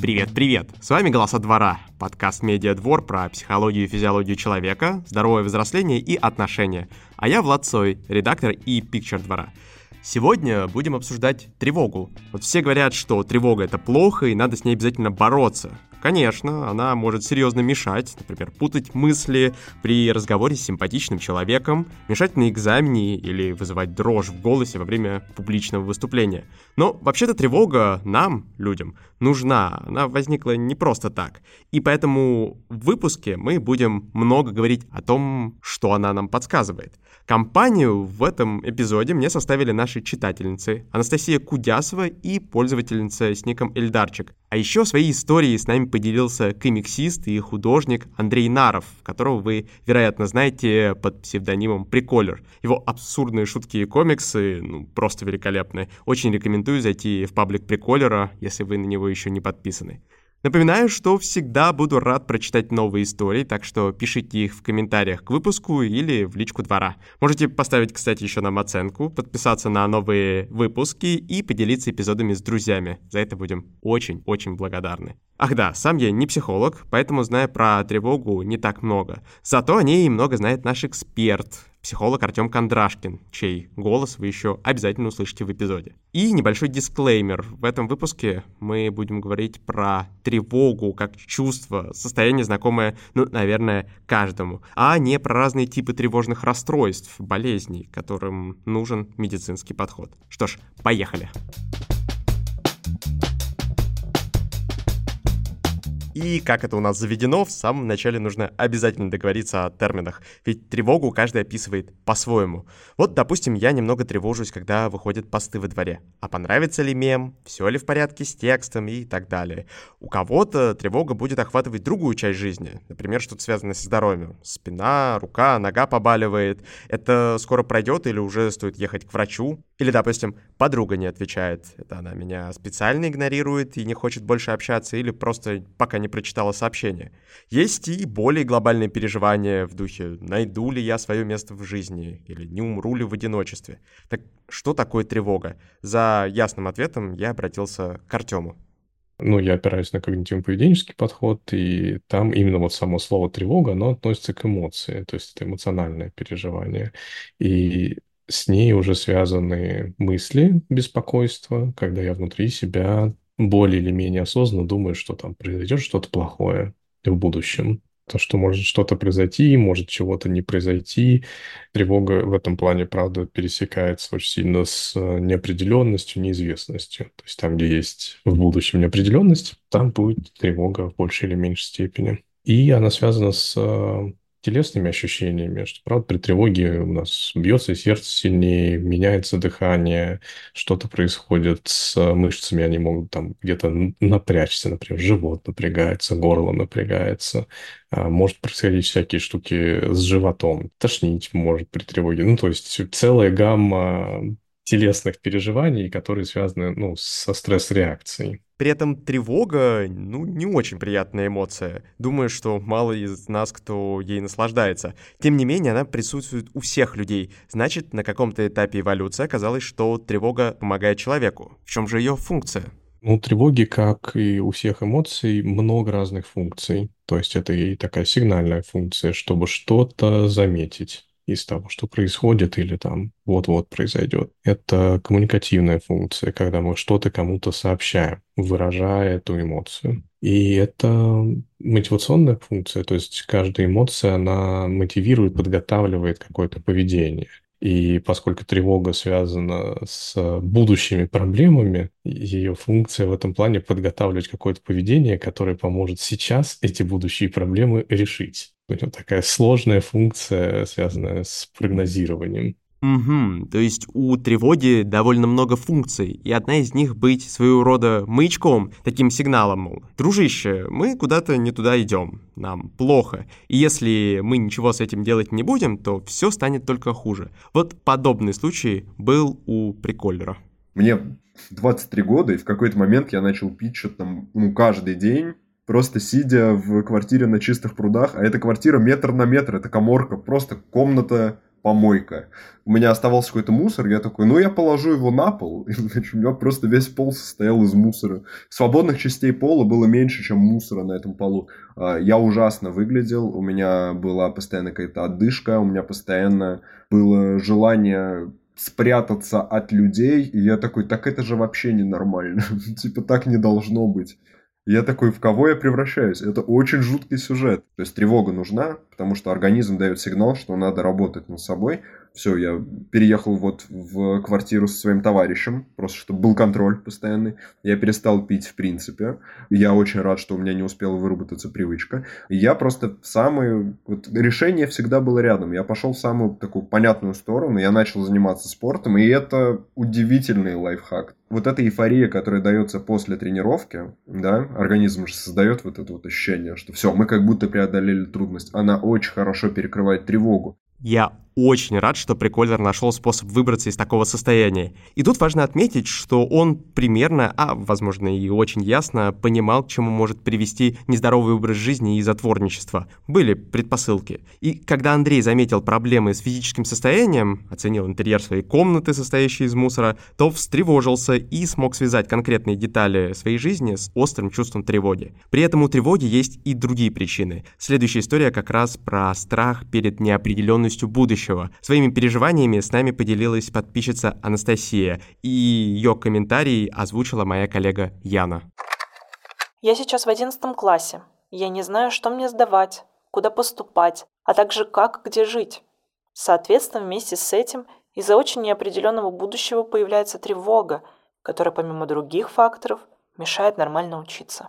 Привет-привет! С вами «Голоса двора», подкаст «Медиа-двор» про психологию и физиологию человека, здоровое взросление и отношения. А я Влад Цой, редактор и пикчер двора. Сегодня будем обсуждать тревогу. Вот все говорят, что тревога это плохо и надо с ней обязательно бороться. Конечно, она может серьезно мешать, например, путать мысли при разговоре с симпатичным человеком, мешать на экзамене или вызывать дрожь в голосе во время публичного выступления. Но вообще-то тревога нам, людям, нужна. Она возникла не просто так. И поэтому в выпуске мы будем много говорить о том, что она нам подсказывает. Компанию в этом эпизоде мне составили наши читательницы Анастасия Кудясова и пользовательница с ником Эльдарчик. А еще свои истории с нами поделился комиксист и художник Андрей Наров, которого вы, вероятно, знаете под псевдонимом Приколер. Его абсурдные шутки и комиксы ну, просто великолепны. Очень рекомендую зайти в паблик Приколера, если вы на него еще не подписаны. Напоминаю, что всегда буду рад прочитать новые истории, так что пишите их в комментариях к выпуску или в личку двора. Можете поставить, кстати, еще нам оценку, подписаться на новые выпуски и поделиться эпизодами с друзьями. За это будем очень-очень благодарны. Ах да, сам я не психолог, поэтому знаю про тревогу не так много. Зато о ней много знает наш эксперт, психолог Артем Кондрашкин, чей голос вы еще обязательно услышите в эпизоде. И небольшой дисклеймер. В этом выпуске мы будем говорить про тревогу как чувство, состояние знакомое, ну, наверное, каждому, а не про разные типы тревожных расстройств, болезней, которым нужен медицинский подход. Что ж, поехали. Поехали. И, как это у нас заведено, в самом начале нужно обязательно договориться о терминах, ведь тревогу каждый описывает по-своему. Вот, допустим, я немного тревожусь, когда выходят посты во дворе. А понравится ли мем, все ли в порядке с текстом и так далее. У кого-то тревога будет охватывать другую часть жизни, например, что-то связанное со здоровьем. Спина, рука, нога побаливает. Это скоро пройдет или уже стоит ехать к врачу? Или, допустим, подруга не отвечает. Это она меня специально игнорирует и не хочет больше общаться, или просто пока не не прочитала сообщение. Есть и более глобальные переживания в духе «найду ли я свое место в жизни» или «не умру ли в одиночестве». Так что такое тревога? За ясным ответом я обратился к Артему. Ну, я опираюсь на когнитивно-поведенческий подход, и там именно вот само слово «тревога», оно относится к эмоции, то есть это эмоциональное переживание. И с ней уже связаны мысли, беспокойство, когда я внутри себя более или менее осознанно думаю, что там произойдет что-то плохое в будущем. То, что может что-то произойти, может чего-то не произойти. Тревога в этом плане, правда, пересекается очень сильно с э, неопределенностью, неизвестностью. То есть там, где есть в будущем неопределенность, там будет тревога в большей или меньшей степени. И она связана с э, телесными ощущениями, что, правда, при тревоге у нас бьется сердце сильнее, меняется дыхание, что-то происходит с мышцами, они могут там где-то напрячься, например, живот напрягается, горло напрягается, а, может происходить всякие штуки с животом, тошнить может при тревоге, ну, то есть целая гамма телесных переживаний, которые связаны ну, со стресс-реакцией. При этом тревога, ну, не очень приятная эмоция. Думаю, что мало из нас, кто ей наслаждается. Тем не менее, она присутствует у всех людей. Значит, на каком-то этапе эволюции оказалось, что тревога помогает человеку. В чем же ее функция? Ну, тревоги, как и у всех эмоций, много разных функций. То есть это и такая сигнальная функция, чтобы что-то заметить из того, что происходит или там вот-вот произойдет. Это коммуникативная функция, когда мы что-то кому-то сообщаем, выражая эту эмоцию. И это мотивационная функция, то есть каждая эмоция, она мотивирует, подготавливает какое-то поведение. И поскольку тревога связана с будущими проблемами, ее функция в этом плане подготавливать какое-то поведение, которое поможет сейчас эти будущие проблемы решить. Это такая сложная функция, связанная с прогнозированием. Угу, то есть у тревоги довольно много функций, и одна из них быть своего рода маячком, таким сигналом, мол, дружище, мы куда-то не туда идем, нам плохо, и если мы ничего с этим делать не будем, то все станет только хуже. Вот подобный случай был у приколлера. Мне 23 года, и в какой-то момент я начал пить что-то там, ну, каждый день, просто сидя в квартире на чистых прудах, а эта квартира метр на метр, это коморка, просто комната помойка. У меня оставался какой-то мусор, я такой, ну я положу его на пол. И, значит, у меня просто весь пол состоял из мусора. Свободных частей пола было меньше, чем мусора на этом полу. А, я ужасно выглядел, у меня была постоянно какая-то отдышка, у меня постоянно было желание спрятаться от людей, и я такой, так это же вообще ненормально, типа так не должно быть. Я такой, в кого я превращаюсь? Это очень жуткий сюжет. То есть тревога нужна, потому что организм дает сигнал, что надо работать над собой, все, я переехал вот в квартиру со своим товарищем, просто чтобы был контроль постоянный. Я перестал пить в принципе. Я очень рад, что у меня не успела выработаться привычка. Я просто в самую... Вот решение всегда было рядом. Я пошел в самую такую понятную сторону, я начал заниматься спортом, и это удивительный лайфхак. Вот эта эйфория, которая дается после тренировки, да, организм же создает вот это вот ощущение, что все, мы как будто преодолели трудность. Она очень хорошо перекрывает тревогу. Я очень рад, что Прикольер нашел способ выбраться из такого состояния. И тут важно отметить, что он примерно, а возможно и очень ясно, понимал, к чему может привести нездоровый образ жизни и затворничество. Были предпосылки. И когда Андрей заметил проблемы с физическим состоянием, оценил интерьер своей комнаты, состоящей из мусора, то встревожился и смог связать конкретные детали своей жизни с острым чувством тревоги. При этом у тревоги есть и другие причины. Следующая история как раз про страх перед неопределенностью будущего будущего. Своими переживаниями с нами поделилась подписчица Анастасия, и ее комментарий озвучила моя коллега Яна. Я сейчас в одиннадцатом классе. Я не знаю, что мне сдавать, куда поступать, а также как, где жить. Соответственно, вместе с этим из-за очень неопределенного будущего появляется тревога, которая помимо других факторов мешает нормально учиться.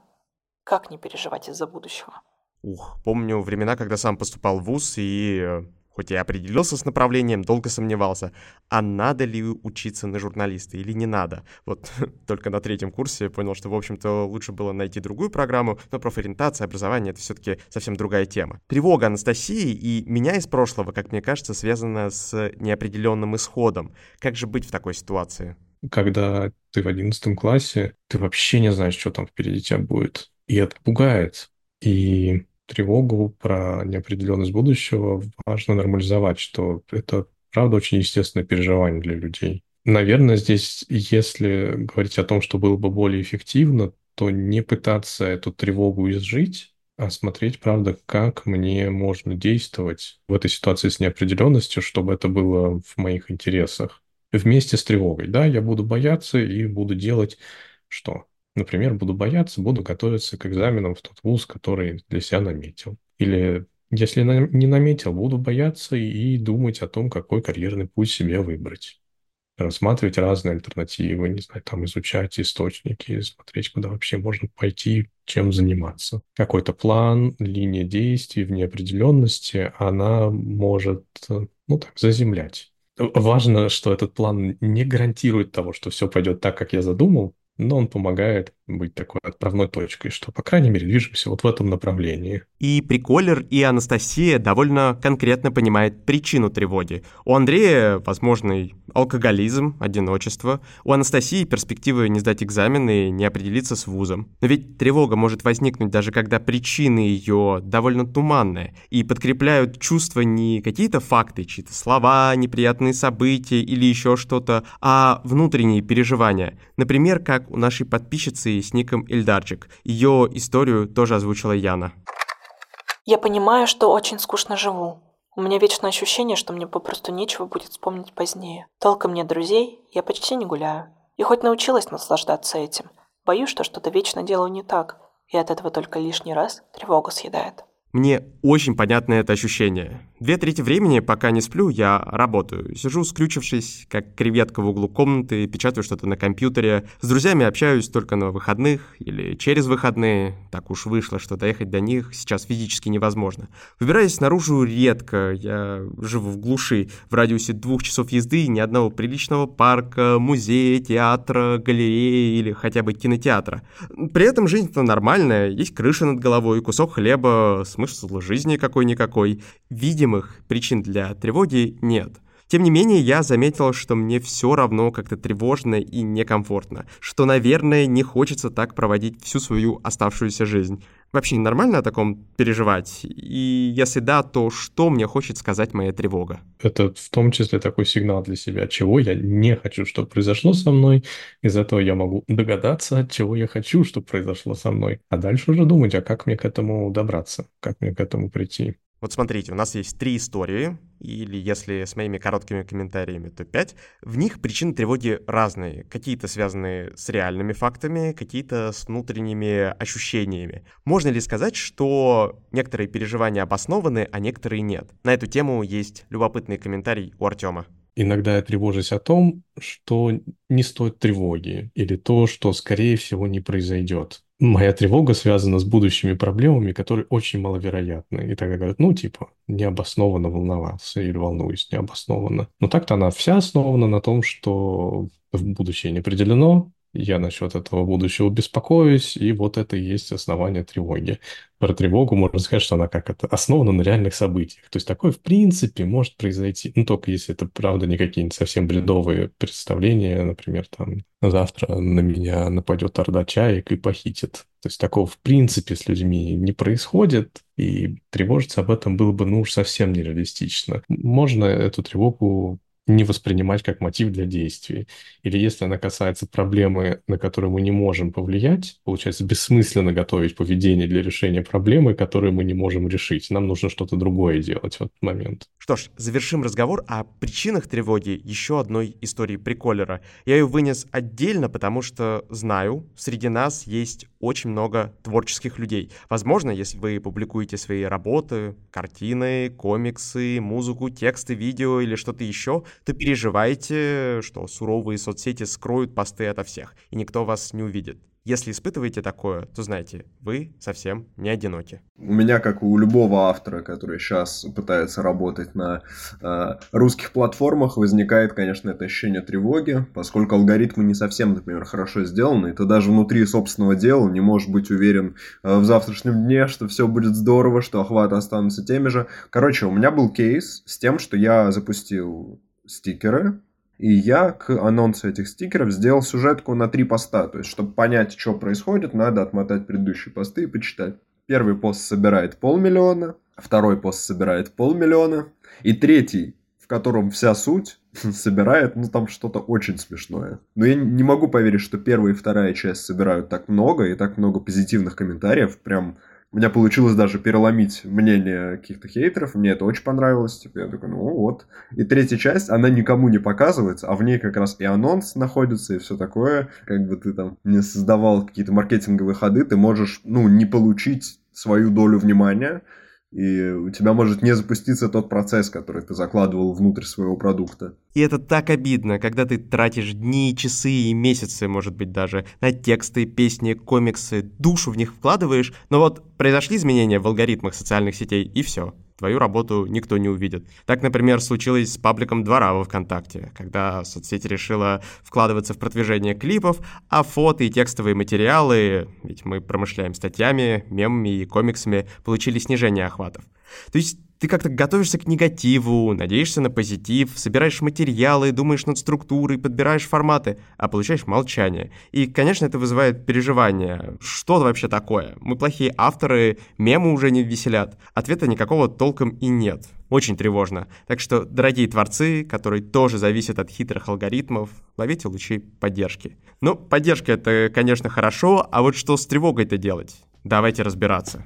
Как не переживать из-за будущего? Ух, помню времена, когда сам поступал в ВУЗ и э, Хоть я определился с направлением, долго сомневался, а надо ли учиться на журналиста или не надо. Вот только на третьем курсе понял, что, в общем-то, лучше было найти другую программу, но профориентация, образование — это все-таки совсем другая тема. Тревога Анастасии и меня из прошлого, как мне кажется, связана с неопределенным исходом. Как же быть в такой ситуации? Когда ты в одиннадцатом классе, ты вообще не знаешь, что там впереди тебя будет. И это пугает. И тревогу про неопределенность будущего важно нормализовать, что это, правда, очень естественное переживание для людей. Наверное, здесь, если говорить о том, что было бы более эффективно, то не пытаться эту тревогу изжить, а смотреть, правда, как мне можно действовать в этой ситуации с неопределенностью, чтобы это было в моих интересах. Вместе с тревогой, да, я буду бояться и буду делать что? Например, буду бояться, буду готовиться к экзаменам в тот вуз, который для себя наметил. Или если не наметил, буду бояться и думать о том, какой карьерный путь себе выбрать. Рассматривать разные альтернативы, не знаю, там изучать источники, смотреть, куда вообще можно пойти, чем заниматься. Какой-то план, линия действий в неопределенности, она может, ну так, заземлять. Важно, что этот план не гарантирует того, что все пойдет так, как я задумал, но он помогает быть такой отправной точкой, что, по крайней мере, движемся вот в этом направлении. И Приколер, и Анастасия довольно конкретно понимают причину тревоги. У Андрея возможный алкоголизм, одиночество. У Анастасии перспективы не сдать экзамены и не определиться с вузом. Но ведь тревога может возникнуть даже когда причины ее довольно туманные и подкрепляют чувства не какие-то факты, чьи-то слова, неприятные события или еще что-то, а внутренние переживания. Например, как у нашей подписчицы с ником Эльдарчик. Ее историю тоже озвучила Яна. Я понимаю, что очень скучно живу. У меня вечное ощущение, что мне попросту нечего будет вспомнить позднее. Толком нет друзей, я почти не гуляю. И хоть научилась наслаждаться этим, боюсь, что что-то вечно делаю не так, и от этого только лишний раз тревога съедает. Мне очень понятно это ощущение. Две трети времени, пока не сплю, я работаю. Сижу, скрючившись, как креветка в углу комнаты, печатаю что-то на компьютере. С друзьями общаюсь только на выходных или через выходные. Так уж вышло, что доехать до них сейчас физически невозможно. Выбираюсь наружу редко. Я живу в глуши. В радиусе двух часов езды ни одного приличного парка, музея, театра, галереи или хотя бы кинотеатра. При этом жизнь-то нормальная. Есть крыша над головой, кусок хлеба, смысл жизни какой-никакой. Видимых причин для тревоги нет. Тем не менее, я заметил, что мне все равно как-то тревожно и некомфортно, что, наверное, не хочется так проводить всю свою оставшуюся жизнь. Вообще нормально о таком переживать? И если да, то что мне хочет сказать моя тревога? Это в том числе такой сигнал для себя, чего я не хочу, чтобы произошло со мной. Из этого я могу догадаться, чего я хочу, чтобы произошло со мной. А дальше уже думать, а как мне к этому добраться, как мне к этому прийти. Вот смотрите, у нас есть три истории, или если с моими короткими комментариями, то пять. В них причины тревоги разные. Какие-то связаны с реальными фактами, какие-то с внутренними ощущениями. Можно ли сказать, что некоторые переживания обоснованы, а некоторые нет? На эту тему есть любопытный комментарий у Артема. Иногда я тревожусь о том, что не стоит тревоги, или то, что, скорее всего, не произойдет. Моя тревога связана с будущими проблемами, которые очень маловероятны. И тогда говорят, ну, типа, необоснованно волновался или волнуюсь необоснованно. Но так-то она вся основана на том, что в будущее не определено, я насчет этого будущего беспокоюсь, и вот это и есть основание тревоги. Про тревогу можно сказать, что она как это основана на реальных событиях. То есть такое в принципе может произойти, ну только если это правда не какие-нибудь совсем бредовые представления, например, там завтра на меня нападет орда чаек и похитит. То есть такого в принципе с людьми не происходит, и тревожиться об этом было бы ну уж совсем нереалистично. Можно эту тревогу не воспринимать как мотив для действий. Или если она касается проблемы, на которую мы не можем повлиять, получается бессмысленно готовить поведение для решения проблемы, которую мы не можем решить. Нам нужно что-то другое делать в этот момент. Что ж, завершим разговор о причинах тревоги еще одной истории приколера. Я ее вынес отдельно, потому что знаю, среди нас есть очень много творческих людей. Возможно, если вы публикуете свои работы, картины, комиксы, музыку, тексты, видео или что-то еще, то переживаете, что суровые соцсети скроют посты ото всех, и никто вас не увидит. Если испытываете такое, то знайте, вы совсем не одиноки. У меня, как у любого автора, который сейчас пытается работать на э, русских платформах, возникает, конечно, это ощущение тревоги, поскольку алгоритмы не совсем, например, хорошо сделаны, и ты даже внутри собственного дела не можешь быть уверен э, в завтрашнем дне, что все будет здорово, что охваты останутся теми же. Короче, у меня был кейс с тем, что я запустил стикеры, и я к анонсу этих стикеров сделал сюжетку на три поста. То есть, чтобы понять, что происходит, надо отмотать предыдущие посты и почитать. Первый пост собирает полмиллиона, второй пост собирает полмиллиона, и третий, в котором вся суть, собирает, ну, там что-то очень смешное. Но я не могу поверить, что первая и вторая часть собирают так много, и так много позитивных комментариев, прям у меня получилось даже переломить мнение каких-то хейтеров, мне это очень понравилось, типа, я такой, ну вот. И третья часть, она никому не показывается, а в ней как раз и анонс находится, и все такое, как бы ты там не создавал какие-то маркетинговые ходы, ты можешь, ну, не получить свою долю внимания, и у тебя может не запуститься тот процесс, который ты закладывал внутрь своего продукта. И это так обидно, когда ты тратишь дни, часы и месяцы, может быть, даже на тексты, песни, комиксы, душу в них вкладываешь, но вот произошли изменения в алгоритмах социальных сетей, и все твою работу никто не увидит. Так, например, случилось с пабликом Двора во ВКонтакте, когда соцсеть решила вкладываться в продвижение клипов, а фото и текстовые материалы, ведь мы промышляем статьями, мемами и комиксами, получили снижение охватов. То есть ты как-то готовишься к негативу, надеешься на позитив, собираешь материалы, думаешь над структурой, подбираешь форматы, а получаешь молчание. И, конечно, это вызывает переживания. Что вообще такое? Мы плохие авторы, мемы уже не веселят. Ответа никакого толком и нет. Очень тревожно. Так что, дорогие творцы, которые тоже зависят от хитрых алгоритмов, ловите лучи поддержки. Ну, поддержка это, конечно, хорошо, а вот что с тревогой-то делать? Давайте разбираться.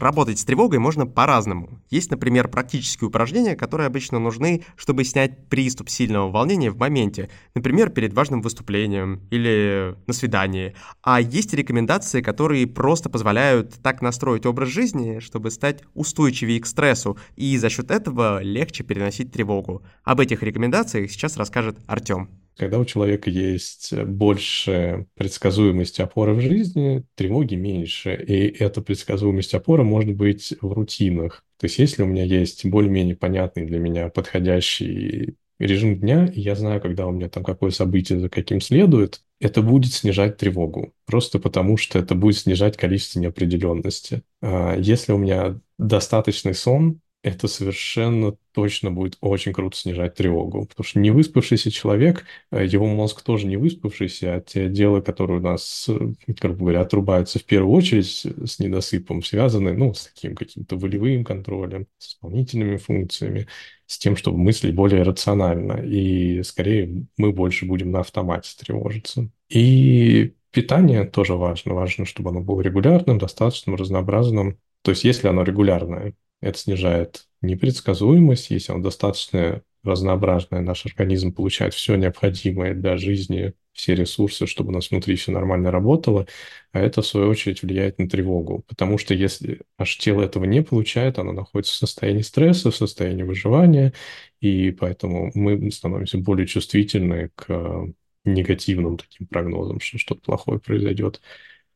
Работать с тревогой можно по-разному. Есть, например, практические упражнения, которые обычно нужны, чтобы снять приступ сильного волнения в моменте, например, перед важным выступлением или на свидании. А есть рекомендации, которые просто позволяют так настроить образ жизни, чтобы стать устойчивее к стрессу, и за счет этого легче переносить тревогу. Об этих рекомендациях сейчас расскажет Артем. Когда у человека есть больше предсказуемости опоры в жизни, тревоги меньше. И эта предсказуемость опоры может быть в рутинах. То есть если у меня есть более-менее понятный для меня подходящий режим дня, и я знаю, когда у меня там какое событие за каким следует, это будет снижать тревогу. Просто потому, что это будет снижать количество неопределенности. А если у меня достаточный сон, это совершенно точно будет очень круто снижать тревогу. Потому что невыспавшийся человек, э, его мозг тоже не выспавшийся, а те дела, которые у нас, э, грубо говоря, отрубаются в первую очередь с недосыпом, связаны, ну, с таким каким-то волевым контролем, с исполнительными функциями, с тем, чтобы мыслить более рационально. И скорее мы больше будем на автомате тревожиться. И питание тоже важно. Важно, чтобы оно было регулярным, достаточным, разнообразным. То есть если оно регулярное, это снижает непредсказуемость, если оно достаточно разнообразное, наш организм получает все необходимое для жизни, все ресурсы, чтобы у нас внутри все нормально работало, а это, в свою очередь, влияет на тревогу. Потому что если наше тело этого не получает, оно находится в состоянии стресса, в состоянии выживания, и поэтому мы становимся более чувствительны к негативным таким прогнозам, что что-то плохое произойдет.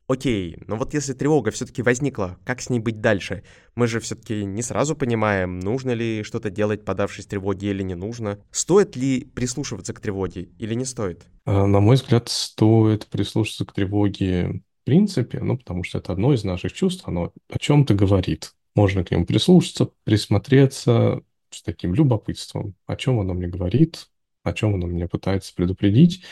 Окей, но вот если тревога все-таки возникла, как с ней быть дальше? Мы же все-таки не сразу понимаем, нужно ли что-то делать, подавшись тревоге или не нужно. Стоит ли прислушиваться к тревоге или не стоит? А, на мой взгляд, стоит прислушиваться к тревоге в принципе, ну, потому что это одно из наших чувств, оно о чем-то говорит. Можно к нему прислушаться, присмотреться с таким любопытством, о чем оно мне говорит, о чем оно меня пытается предупредить,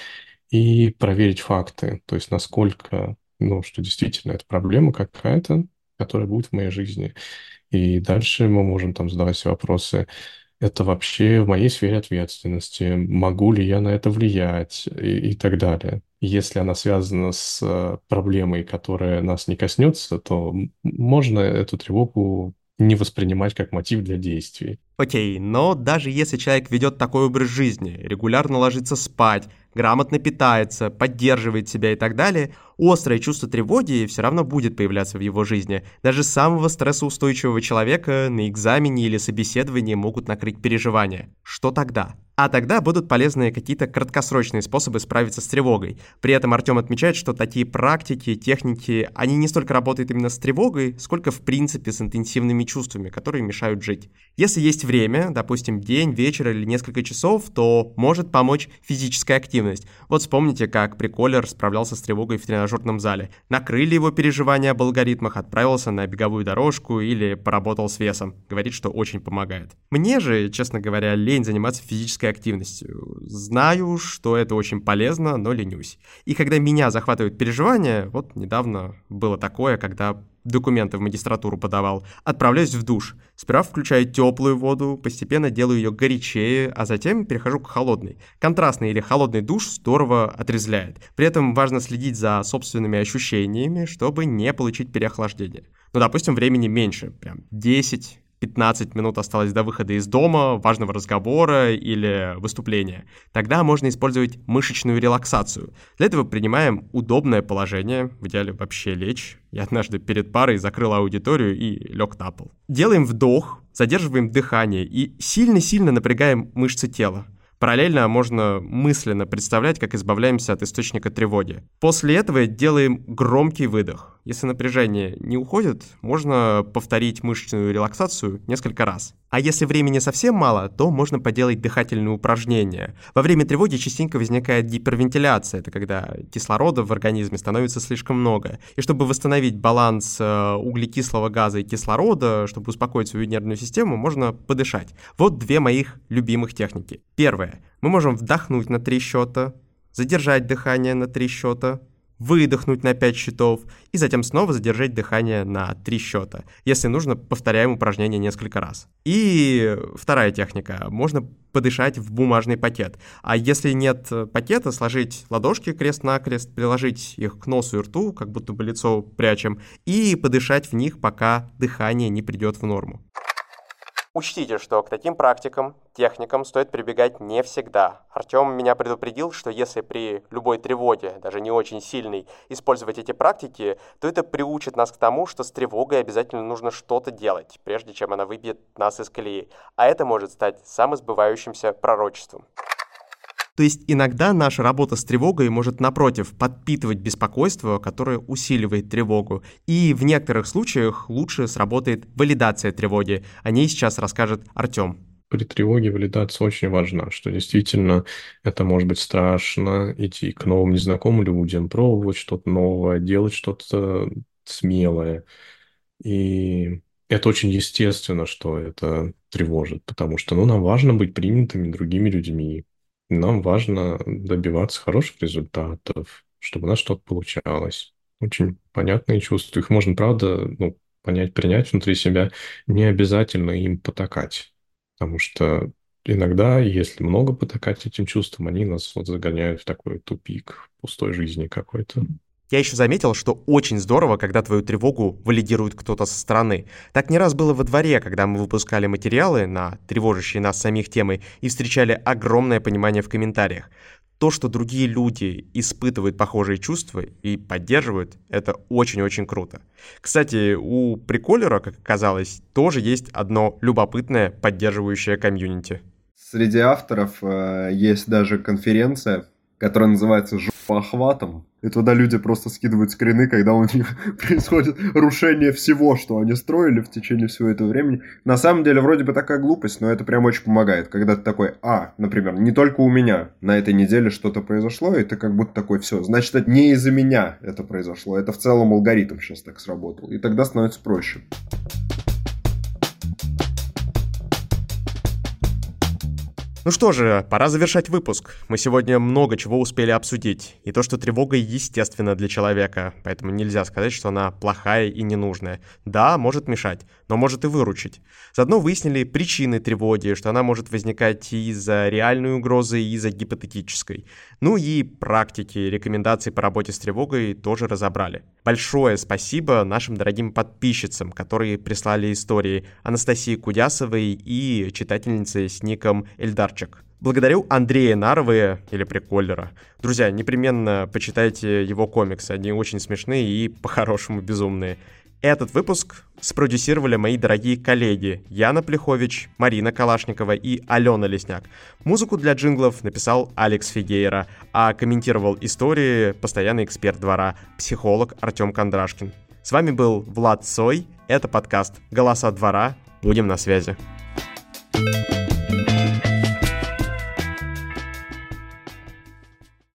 и проверить факты, то есть насколько ну, что действительно это проблема какая-то, которая будет в моей жизни. И дальше мы можем там задавать себе вопросы, это вообще в моей сфере ответственности, могу ли я на это влиять и, и так далее. Если она связана с э, проблемой, которая нас не коснется, то можно эту тревогу не воспринимать как мотив для действий. Окей, но даже если человек ведет такой образ жизни, регулярно ложится спать, грамотно питается, поддерживает себя и так далее, острое чувство тревоги все равно будет появляться в его жизни. Даже самого стрессоустойчивого человека на экзамене или собеседовании могут накрыть переживания. Что тогда? А тогда будут полезны какие-то краткосрочные способы справиться с тревогой. При этом Артем отмечает, что такие практики, техники, они не столько работают именно с тревогой, сколько в принципе с интенсивными чувствами, которые мешают жить. Если есть время, допустим, день, вечер или несколько часов, то может помочь физическая активность. Вот вспомните, как приколер справлялся с тревогой в тренажерном зале. Накрыли его переживания об алгоритмах, отправился на беговую дорожку или поработал с весом. Говорит, что очень помогает. Мне же, честно говоря, лень заниматься физической активностью. Знаю, что это очень полезно, но ленюсь. И когда меня захватывают переживания, вот недавно было такое, когда документы в магистратуру подавал, отправляюсь в душ. Сперва включаю теплую воду, постепенно делаю ее горячее, а затем перехожу к холодной. Контрастный или холодный душ здорово отрезляет. При этом важно следить за собственными ощущениями, чтобы не получить переохлаждение. Ну, допустим, времени меньше, прям 10 15 минут осталось до выхода из дома, важного разговора или выступления. Тогда можно использовать мышечную релаксацию. Для этого принимаем удобное положение, в идеале вообще лечь. Я однажды перед парой закрыл аудиторию и лег на пол. Делаем вдох, задерживаем дыхание и сильно-сильно напрягаем мышцы тела. Параллельно можно мысленно представлять, как избавляемся от источника тревоги. После этого делаем громкий выдох. Если напряжение не уходит, можно повторить мышечную релаксацию несколько раз. А если времени совсем мало, то можно поделать дыхательные упражнения. Во время тревоги частенько возникает гипервентиляция, это когда кислорода в организме становится слишком много. И чтобы восстановить баланс э, углекислого газа и кислорода, чтобы успокоить свою нервную систему, можно подышать. Вот две моих любимых техники. Первое. Мы можем вдохнуть на три счета, задержать дыхание на три счета, выдохнуть на 5 счетов и затем снова задержать дыхание на 3 счета. Если нужно, повторяем упражнение несколько раз. И вторая техника. Можно подышать в бумажный пакет. А если нет пакета, сложить ладошки крест-накрест, приложить их к носу и рту, как будто бы лицо прячем, и подышать в них, пока дыхание не придет в норму. Учтите, что к таким практикам, техникам стоит прибегать не всегда. Артем меня предупредил, что если при любой тревоге, даже не очень сильной, использовать эти практики, то это приучит нас к тому, что с тревогой обязательно нужно что-то делать, прежде чем она выбьет нас из колеи. А это может стать самосбывающимся пророчеством. То есть иногда наша работа с тревогой может, напротив, подпитывать беспокойство, которое усиливает тревогу. И в некоторых случаях лучше сработает валидация тревоги. О ней сейчас расскажет Артем при тревоге валидация очень важна, что действительно это может быть страшно, идти к новым незнакомым людям, пробовать что-то новое, делать что-то смелое. И это очень естественно, что это тревожит, потому что ну, нам важно быть принятыми другими людьми, нам важно добиваться хороших результатов, чтобы у нас что-то получалось. Очень понятные чувства. Их можно, правда, ну, понять, принять внутри себя. Не обязательно им потакать. Потому что иногда, если много потакать этим чувствам, они нас вот загоняют в такой тупик пустой жизни какой-то. Я еще заметил, что очень здорово, когда твою тревогу валидирует кто-то со стороны. Так не раз было во дворе, когда мы выпускали материалы на тревожащие нас самих темы и встречали огромное понимание в комментариях. То, что другие люди испытывают похожие чувства и поддерживают, это очень-очень круто. Кстати, у приколера, как оказалось, тоже есть одно любопытное поддерживающее комьюнити. Среди авторов э, есть даже конференция, которая называется «Жопа охватом», и туда люди просто скидывают скрины, когда у них происходит рушение всего, что они строили в течение всего этого времени. На самом деле, вроде бы такая глупость, но это прям очень помогает. Когда ты такой, а, например, не только у меня на этой неделе что-то произошло, и ты как будто такой, все, значит, это не из-за меня это произошло, это в целом алгоритм сейчас так сработал. И тогда становится проще. Ну что же, пора завершать выпуск. Мы сегодня много чего успели обсудить. И то, что тревога естественна для человека, поэтому нельзя сказать, что она плохая и ненужная. Да, может мешать, но может и выручить. Заодно выяснили причины тревоги, что она может возникать и из-за реальной угрозы, и из-за гипотетической. Ну и практики, рекомендации по работе с тревогой тоже разобрали. Большое спасибо нашим дорогим подписчицам, которые прислали истории Анастасии Кудясовой и читательнице с ником Эльдар Захарчик. Благодарю Андрея Нарвы или Приколлера. Друзья, непременно почитайте его комиксы, они очень смешные и по-хорошему безумные. Этот выпуск спродюсировали мои дорогие коллеги Яна Плехович, Марина Калашникова и Алена Лесняк. Музыку для джинглов написал Алекс Фигейра, а комментировал истории постоянный эксперт двора, психолог Артем Кондрашкин. С вами был Влад Сой, это подкаст «Голоса двора». Будем на связи. thank you